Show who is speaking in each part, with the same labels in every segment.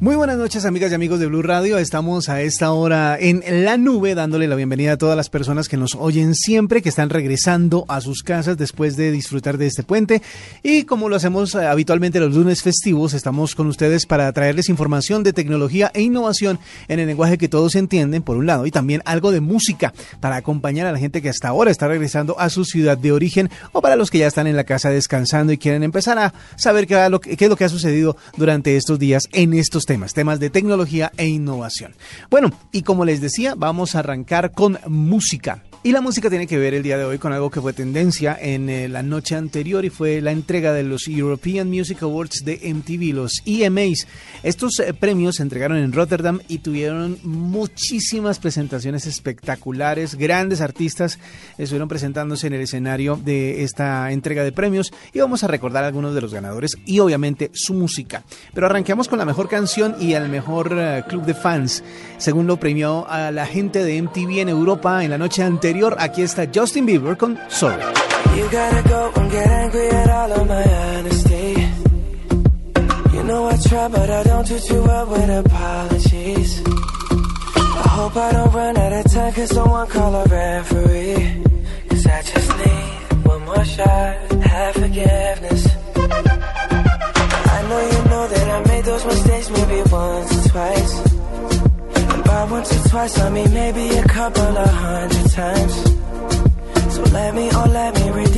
Speaker 1: Muy buenas noches amigas y amigos de Blue Radio. Estamos a esta hora en la nube dándole la bienvenida a todas las personas que nos oyen siempre, que están regresando a sus casas después de disfrutar de este puente. Y como lo hacemos eh, habitualmente los lunes festivos, estamos con ustedes para traerles información de tecnología e innovación en el lenguaje que todos entienden, por un lado, y también algo de música para acompañar a la gente que hasta ahora está regresando a su ciudad de origen o para los que ya están en la casa descansando y quieren empezar a saber qué, es lo que ha sucedido durante estos días en estos temas, temas de tecnología e innovación. Bueno, y como les decía, vamos a arrancar con música. Y la música tiene que ver el día de hoy con algo que fue tendencia en eh, la noche anterior y fue la entrega de los European Music Awards de MTV, los EMAs. Estos eh, premios se entregaron en Rotterdam y tuvieron muchísimas presentaciones espectaculares. Grandes artistas estuvieron presentándose en el escenario de esta entrega de premios y vamos a recordar algunos de los ganadores y obviamente su música. Pero arranquemos con la mejor canción y el mejor eh, club de fans, según lo premió a la gente de MTV en Europa en la noche anterior anterior, aquí está Justin Bieber con Sorry. You gotta go and get angry at all of my honesty. You know I try, but I don't do too well with apologies. I hope I don't run out of time, cause someone call a referee. Cause I just need one more shot, have forgiveness. I know you know that I made those mistakes maybe once or twice. Once or twice, I mean maybe a couple of hundred times. So let me, oh let me redeem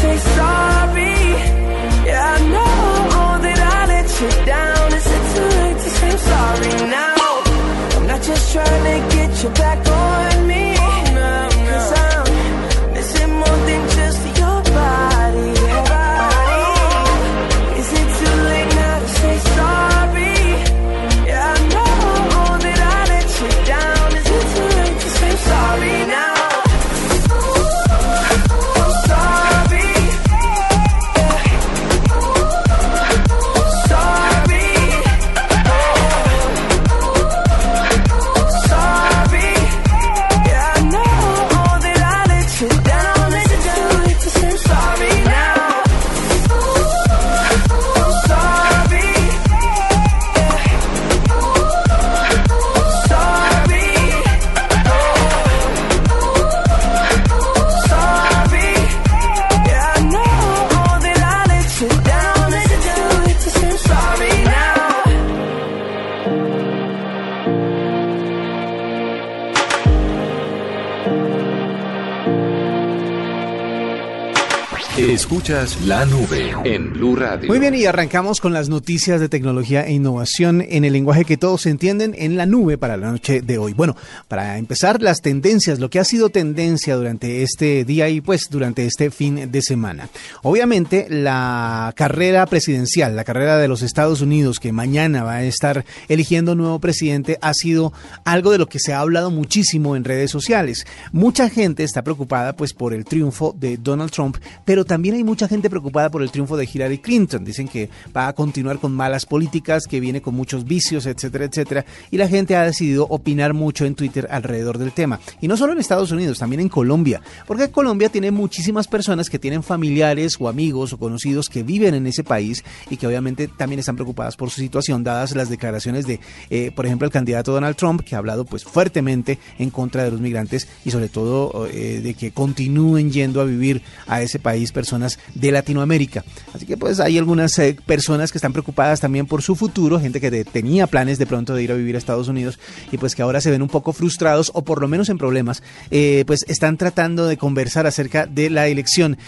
Speaker 1: say sorry? Yeah, I know that I let you down. Is it too late to say I'm sorry now? I'm not just trying to get you back
Speaker 2: on La nube en Blue Radio.
Speaker 1: Muy bien, y arrancamos con las noticias de tecnología e innovación en el lenguaje que todos entienden en la nube para la noche de hoy. Bueno, para empezar, las tendencias, lo que ha sido tendencia durante este día y pues durante este fin de semana. Obviamente, la carrera presidencial, la carrera de los Estados Unidos, que mañana va a estar eligiendo nuevo presidente, ha sido algo de lo que se ha hablado muchísimo en redes sociales. Mucha gente está preocupada pues por el triunfo de Donald Trump, pero también hay mucha gente preocupada por el triunfo de Hillary Clinton. Dicen que va a continuar con malas políticas, que viene con muchos vicios, etcétera, etcétera. Y la gente ha decidido opinar mucho en Twitter alrededor del tema. Y no solo en Estados Unidos, también en Colombia. Porque Colombia tiene muchísimas personas que tienen familiares o amigos o conocidos que viven en ese país y que obviamente también están preocupadas por su situación, dadas las declaraciones de, eh, por ejemplo, el candidato Donald Trump, que ha hablado pues fuertemente en contra de los migrantes y sobre todo eh, de que continúen yendo a vivir a ese país personas de Latinoamérica. Así que pues hay algunas eh, personas que están preocupadas también por su futuro, gente que tenía planes de pronto de ir a vivir a Estados Unidos y pues que ahora se ven un poco frustrados o por lo menos en problemas, pues están tratando de conversar acerca de la elección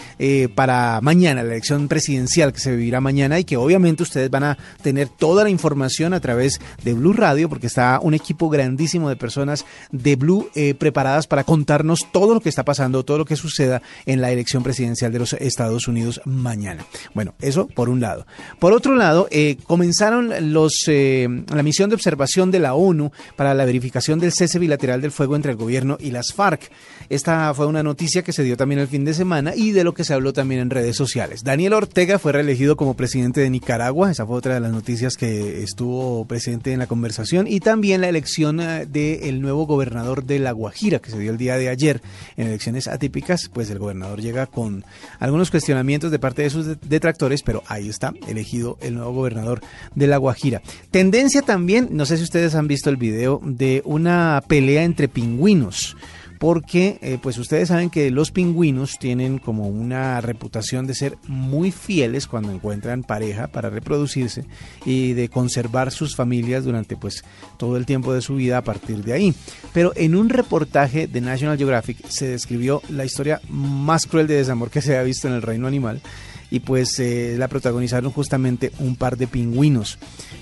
Speaker 1: para mañana, la elección presidencial que se vivirá mañana y que obviamente ustedes van a tener toda la información a través de Blue Radio porque está un equipo grandísimo de personas de Blue eh, preparadas para contarnos todo lo que está pasando, todo lo que suceda en la elección presidencial de los Estados Unidos mañana. Bueno, eso por un lado. Por otro lado, eh, comenzaron los, eh, la misión de observación de la ONU para la verificación del cese bilateral del fuego entre el gobierno y las FARC. Esta fue una noticia que se dio también el fin de semana y de lo que se habló también en redes sociales. Daniel Ortega fue reelegido como presidente de Nicaragua. Esa fue otra de las noticias que estuvo presente en la conversación. Y también la elección eh, del nuevo gobernador de La Guajira, que se dio el día de ayer en elecciones atípicas. Pues el gobernador llega con algunos cuestionamientos de parte de sus detractores, pero ahí está, elegido el nuevo gobernador de La Guajira. Tendencia también, no sé si ustedes han visto el video de una pelea entre pingüinos porque eh, pues ustedes saben que los pingüinos tienen como una reputación de ser muy fieles cuando encuentran pareja para reproducirse y de conservar sus familias durante pues todo el tiempo de su vida a partir de ahí. Pero en un reportaje de National Geographic se describió la historia más cruel de desamor que se ha visto en el reino animal y pues eh, la protagonizaron justamente un par de pingüinos.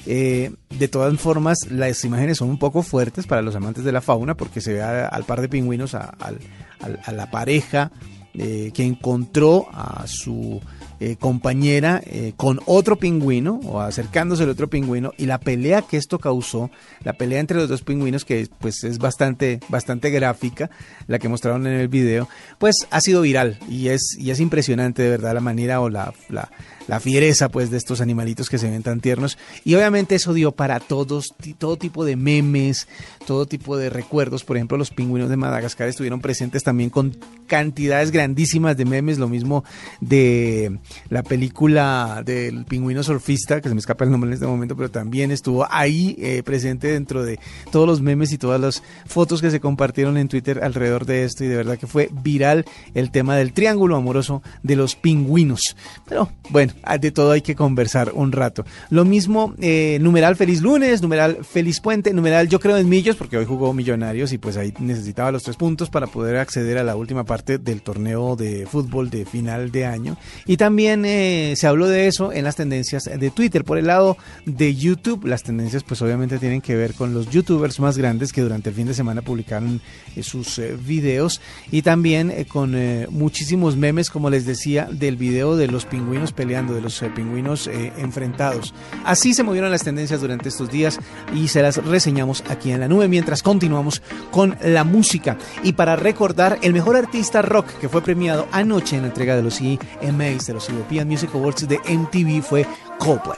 Speaker 1: Eh, de todas formas, las imágenes son un poco fuertes para los amantes de la fauna porque se ve al par de pingüinos, a, la pareja eh, que encontró a su eh, compañera eh, con otro pingüino o acercándose al otro pingüino y la pelea que esto causó, la pelea entre los dos pingüinos que pues es bastante bastante gráfica, la que mostraron en el video, pues ha sido viral y es y es impresionante de verdad la manera o la, la la fiereza pues de estos animalitos que se ven tan tiernos. Y obviamente eso dio para todos todo tipo de memes, todo tipo de recuerdos, por ejemplo los pingüinos de Madagascar estuvieron presentes también con cantidades grandísimas de memes, lo mismo de la película del pingüino surfista, que se me escapa el nombre en este momento, pero también estuvo ahí eh, presente dentro de todos los memes y todas las fotos que se compartieron en Twitter alrededor de esto y de verdad que fue viral el tema del triángulo amoroso de los pingüinos. Pero bueno, Ah, de todo hay que conversar un rato. Lo mismo, eh, numeral feliz lunes, numeral feliz puente, numeral yo creo en millos, porque hoy jugó Millonarios y pues ahí necesitaba los tres puntos para poder acceder a la última parte del torneo de fútbol de final de año. Y también eh, se habló de eso en las tendencias de Twitter. Por el lado de YouTube, las tendencias pues obviamente tienen que ver con los youtubers más grandes que durante el fin de semana publicaron eh, sus videos y también con muchísimos memes, como les decía, del video de los pingüinos peleando de los eh, pingüinos eh, enfrentados. Así se movieron las tendencias durante estos días y se las reseñamos aquí en la nube mientras continuamos con la música. Y para recordar, el mejor artista rock que fue premiado anoche en la entrega de los EMAs, de los European Music Awards de MTV, fue Coldplay.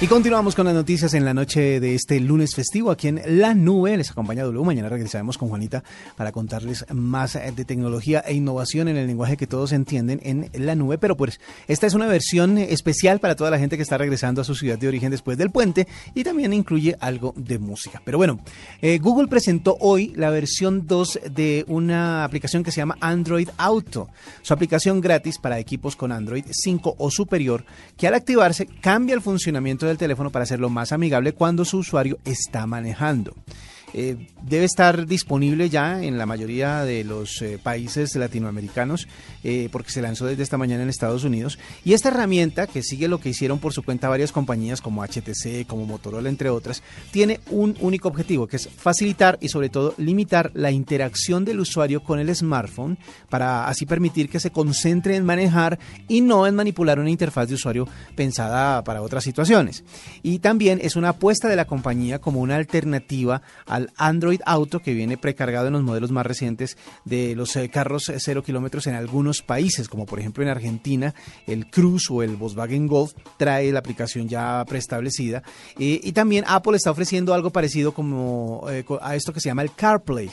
Speaker 1: Y continuamos con las noticias en la noche de este lunes festivo aquí en La Nube. Les acompaña W. Mañana regresaremos con Juanita para contarles más eh, de tecnología e innovación en el lenguaje que todos entienden en la nube. Pero pues esta es una versión especial para toda la gente que está regresando a su ciudad de origen después del puente y también incluye algo de música. Pero bueno, eh, Google presentó hoy la versión 2 de una aplicación que se llama Android Auto. Su aplicación gratis para equipos con Android 5 o superior que al activarse cambia el funcionamiento del teléfono para hacerlo más amigable cuando su usuario está manejando. Eh, debe estar disponible ya en la mayoría de los eh, países latinoamericanos eh, porque se lanzó desde esta mañana en Estados Unidos. Y esta herramienta, que sigue lo que hicieron por su cuenta varias compañías como HTC, como Motorola, entre otras, tiene un único objetivo, que es facilitar y sobre todo limitar la interacción del usuario con el smartphone para así permitir que se concentre en manejar y no en manipular una interfaz de usuario pensada para otras situaciones. Y también es una apuesta de la compañía como una alternativa al Android Auto que viene precargado en los modelos más recientes de los eh, carros eh, cero kilómetros en algunos países, como por ejemplo en Argentina, el Cruz o el Volkswagen Golf trae la aplicación ya preestablecida. Eh, y también Apple está ofreciendo algo parecido como a esto que se llama el CarPlay.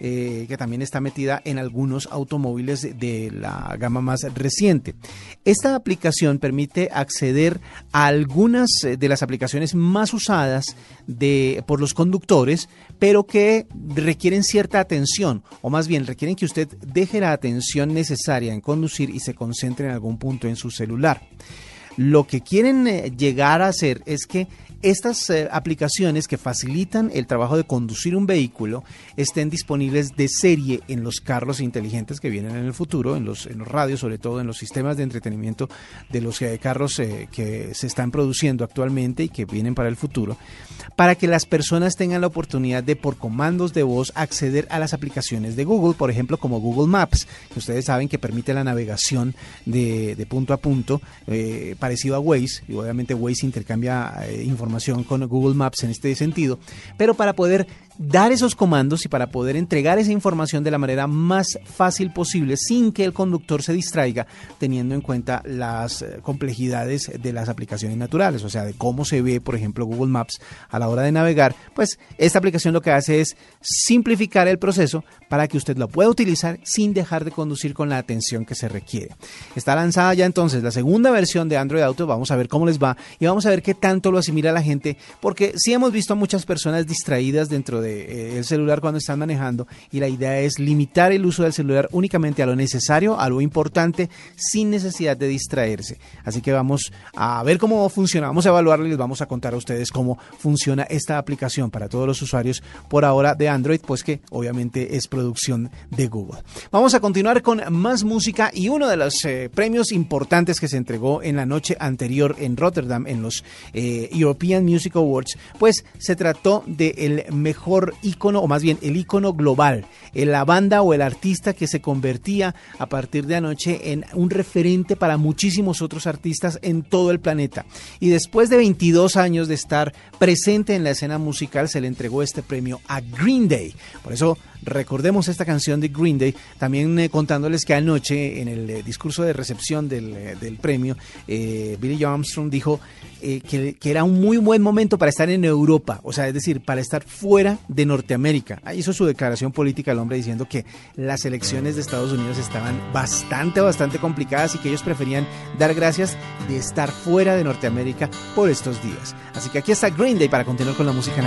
Speaker 1: Eh, que también está metida en algunos automóviles de la gama más reciente. Esta aplicación permite acceder a algunas eh, de las aplicaciones más usadas de, por los conductores, pero que requieren cierta atención, o más bien requieren que usted deje la atención necesaria en conducir y se concentre en algún punto en su celular. Lo que quieren eh, llegar a hacer es que estas eh, aplicaciones que facilitan el trabajo de conducir un vehículo estén disponibles de serie en los carros inteligentes que vienen en el futuro, en los, radios, sobre todo en los sistemas de entretenimiento de los eh, carros eh, que se están produciendo actualmente y que vienen para el futuro, para que las personas tengan la oportunidad de por comandos de voz acceder a las aplicaciones de Google, por ejemplo como Google Maps, que ustedes saben que permite la navegación de, punto a punto, parecido a Waze, y obviamente Waze intercambia información con Google Maps en este sentido, pero para poder dar esos comandos y para poder entregar esa información de la manera más fácil posible sin que el conductor se distraiga teniendo en cuenta las eh, complejidades de las aplicaciones naturales, o sea, de cómo se ve, por ejemplo, Google Maps a la hora de navegar, pues esta aplicación lo que hace es simplificar el proceso para que usted lo pueda utilizar sin dejar de conducir con la atención que se requiere. Está lanzada ya entonces la segunda versión de Android Auto, vamos a ver cómo les va y vamos a ver qué tanto lo asimila la gente, porque sí hemos visto a muchas personas distraídas dentro de eh, el celular cuando están manejando y la idea es limitar el uso del celular únicamente a lo necesario, a lo importante, sin necesidad de distraerse. Así que vamos a ver cómo funciona, vamos a evaluarlo y les vamos a contar a ustedes cómo funciona esta aplicación para todos los usuarios por ahora de Android, pues que obviamente es producción de Google. Vamos a continuar con más música y uno de los eh, premios importantes que se entregó en la noche anterior en Rotterdam en los eh, European Music Awards, pues se trató del mejor icono, o más bien el icono global, la banda o el artista que se convertía a partir de anoche en un referente para muchísimos otros artistas en todo el planeta. Y después de 22 años de estar presente en la escena musical, se le entregó este premio a Green Day. Por eso recordemos esta canción de Green Day, también eh, contándoles que anoche en el eh, discurso de recepción del, eh, del premio, Billy Armstrong dijo que, que, era un muy buen momento para estar en Europa, o sea, es decir, para estar fuera de Norteamérica. Ahí hizo su declaración política el hombre diciendo que las elecciones de Estados Unidos estaban bastante, bastante complicadas y que ellos preferían dar gracias de estar fuera de Norteamérica por estos días. Así que aquí está Green Day para continuar con la música en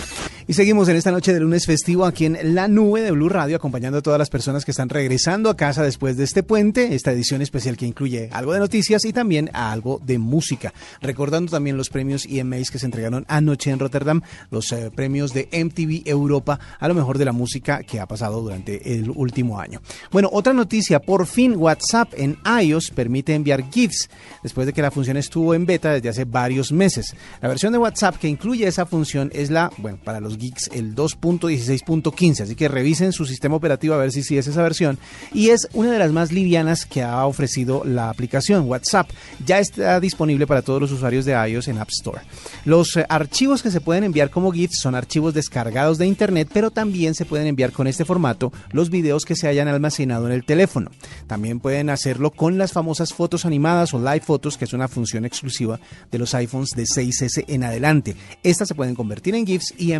Speaker 1: Y seguimos en esta noche de lunes festivo aquí en la nube de Blue Radio, acompañando a todas las personas que están regresando a casa después de este puente, esta edición especial que incluye algo de noticias y también algo de música. Recordando también los premios EMAs que se entregaron anoche en Rotterdam, los eh, premios de MTV Europa a lo mejor de la música que ha pasado durante el último año. Bueno, otra noticia, por fin WhatsApp en iOS permite enviar GIFs después de que la función estuvo en beta desde hace varios meses. La versión de WhatsApp que incluye esa función es la, bueno, para los geeks el 2.16.15, así que revisen su sistema operativo a ver si sí es esa versión y es una de las más livianas que ha ofrecido la aplicación WhatsApp. Ya está disponible para todos los usuarios de iOS en App Store. Los eh, archivos que se pueden enviar como GIFs son archivos descargados de internet, pero también se pueden enviar con este formato los videos que se hayan almacenado en el teléfono. También pueden hacerlo con las famosas fotos animadas o live fotos, que es una función exclusiva de los iPhones de 6S en adelante. Estas se pueden convertir en GIFs y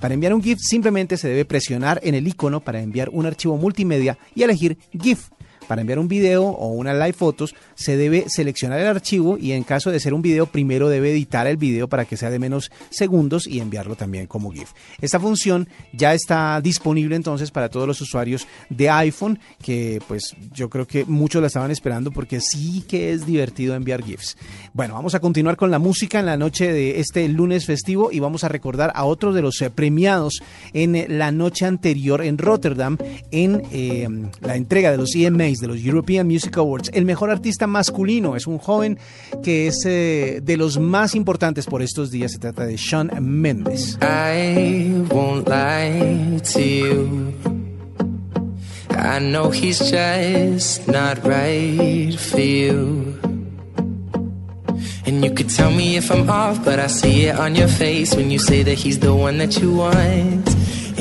Speaker 1: Para enviar un GIF simplemente se debe presionar en el icono para enviar un archivo multimedia y elegir GIF. Para enviar un video o una live fotos se debe seleccionar el archivo y en caso de ser un video primero debe editar el video para que sea de menos segundos y enviarlo también como GIF. Esta función ya está disponible entonces para todos los usuarios de iPhone que pues yo creo que muchos la estaban esperando porque sí que es divertido enviar GIFs. Bueno, vamos a continuar con la música en la noche de este lunes festivo y vamos a recordar a otros de los eh, premiados en eh, la noche anterior en Rotterdam en eh, la entrega de los EMAs de los European Music Awards. El mejor artista masculino es un joven que es eh, de los más importantes por estos días. Se trata de Sean Mendes.
Speaker 2: I won't lie to you. I know he's just not right for you. And you could tell me if I'm off, but I see it on your face when you say that he's the one that you want.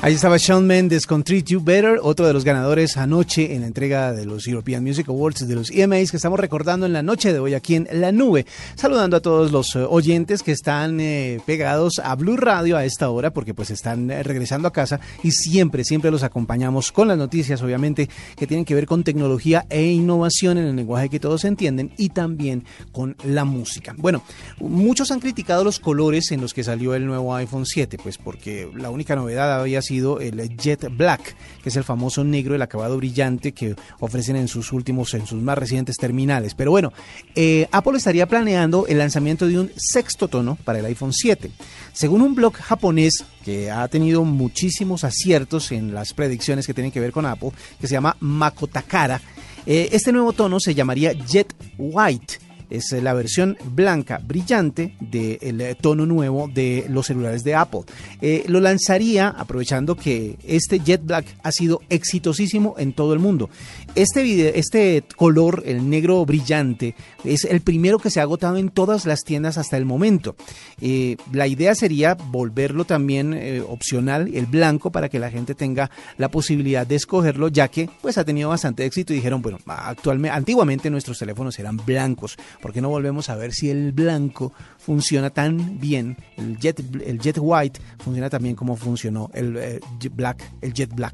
Speaker 1: Ahí estaba Shawn Mendes con Treat You Better, otro de los ganadores anoche en la entrega de los European Music Awards de los EMAs que estamos recordando en la noche de hoy aquí en La Nube. Saludando a todos los eh, oyentes que están eh, pegados a Blue Radio a esta hora porque pues están eh, regresando a casa y siempre, siempre los acompañamos con las noticias obviamente que tienen que ver con tecnología e innovación en el lenguaje que todos entienden y también con la música. Bueno, muchos han criticado los colores en los que salió el nuevo iPhone 7 pues porque la única novedad había sido el Jet Black, que es el famoso negro, el acabado brillante que ofrecen en sus últimos, en sus más recientes terminales. Pero bueno, eh, Apple estaría planeando el lanzamiento de un sexto tono para el iPhone 7. Según un blog japonés que ha tenido muchísimos aciertos en las predicciones que tienen que ver con Apple, que se llama Makotakara, eh, este nuevo tono se llamaría Jet White es la versión blanca brillante del tono nuevo de los celulares de Apple. Eh, lo lanzaría aprovechando que este Jet Black ha sido exitosísimo en todo el mundo. Este, video, este color, el negro brillante, es el primero que se ha agotado en todas las tiendas hasta el momento. Eh, la idea sería volverlo también eh, opcional, el blanco, para que la gente tenga la posibilidad de escogerlo, ya que pues ha tenido bastante éxito dijeron, bueno, actualmente, antiguamente nuestros teléfonos eran blancos. ¿Por qué no volvemos a ver si el blanco funciona tan bien, el jet, el jet white funciona tan bien como funcionó el eh, black, el jet black?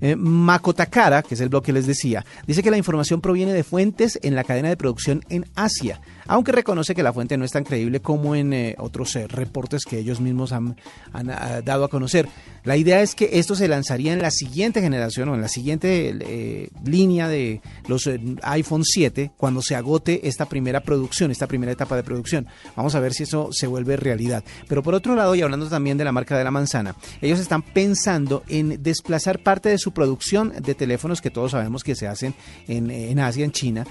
Speaker 1: Eh, Makotakara, que es el blog que les decía, dice que la información proviene de fuentes en la cadena de producción en Asia, aunque reconoce que la fuente no es tan creíble como en eh, otros eh, reportes que ellos mismos han, han ah, dado a conocer. La idea es que esto se lanzaría en la siguiente generación o en la siguiente línea de los iPhone 7 cuando se agote esta primera producción, esta primera etapa de producción. Vamos a ver si eso se vuelve realidad. Pero por otro lado, y hablando también de la marca de la manzana, ellos están pensando en desplazar parte de su producción de teléfonos que todos sabemos que se hacen en, en Asia, en China,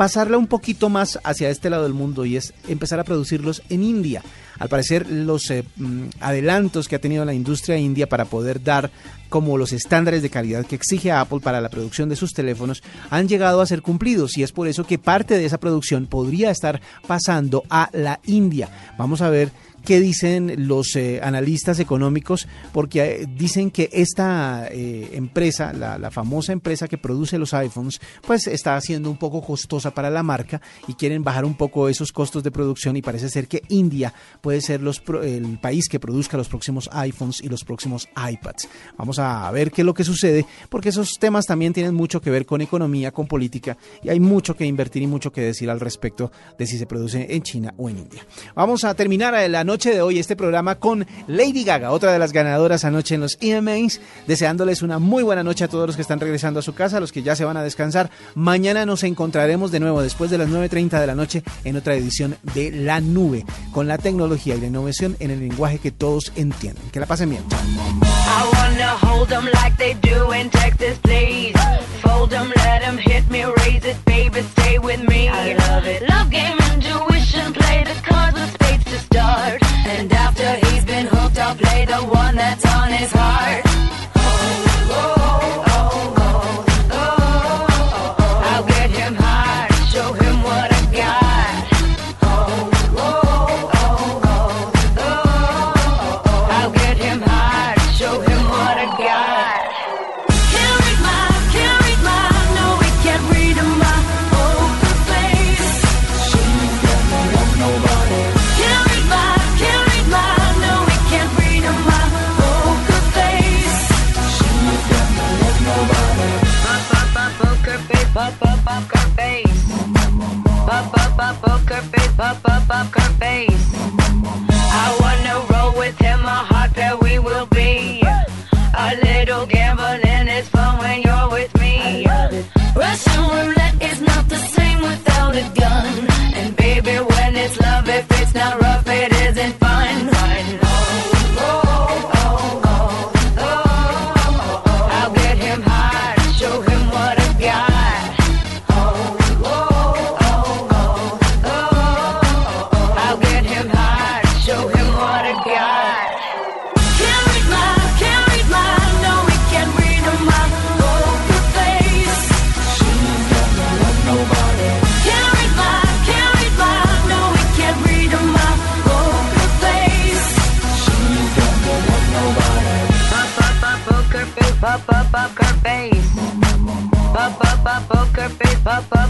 Speaker 1: pasarla un poquito más hacia este lado del mundo y es empezar a producirlos en India. Al parecer, los eh, mm, adelantos que ha tenido la industria india para poder dar como los estándares de calidad que exige Apple para la producción de sus teléfonos han llegado a ser cumplidos y es por eso que parte de esa producción podría estar pasando a la India. Vamos a ver qué dicen los eh, analistas económicos, porque eh, dicen que esta eh, empresa, la, famosa empresa que produce los iPhones, pues está siendo un poco costosa para la marca y quieren bajar un poco esos costos de producción y parece ser que India puede ser el país que produzca los próximos iPhones y los próximos iPads. Vamos a ver qué es lo que sucede, porque esos temas también tienen mucho que ver con economía, con política, y hay mucho que invertir y mucho que decir al respecto de si se produce en China o en India. Vamos a terminar la noche de hoy este programa con Lady Gaga, otra de las ganadoras anoche en los EMAs, deseándoles una muy buena noche a todos los que están regresando a su casa, a los que ya se van a descansar. Mañana nos encontraremos de nuevo después de las 9.30 de la noche en otra edición de La Nube, con la tecnología y la innovación en el lenguaje que todos entienden. Que la pasen bien.
Speaker 3: I wanna hold them like they do in Texas, please. Fold them, let them hit me, raise it, baby, stay with me. I love it. Love game, intuition, play the cards with to start. And after he's been hooked, I'll play the one that's on his heart. And baby, when it's love, if it's not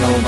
Speaker 4: nobody.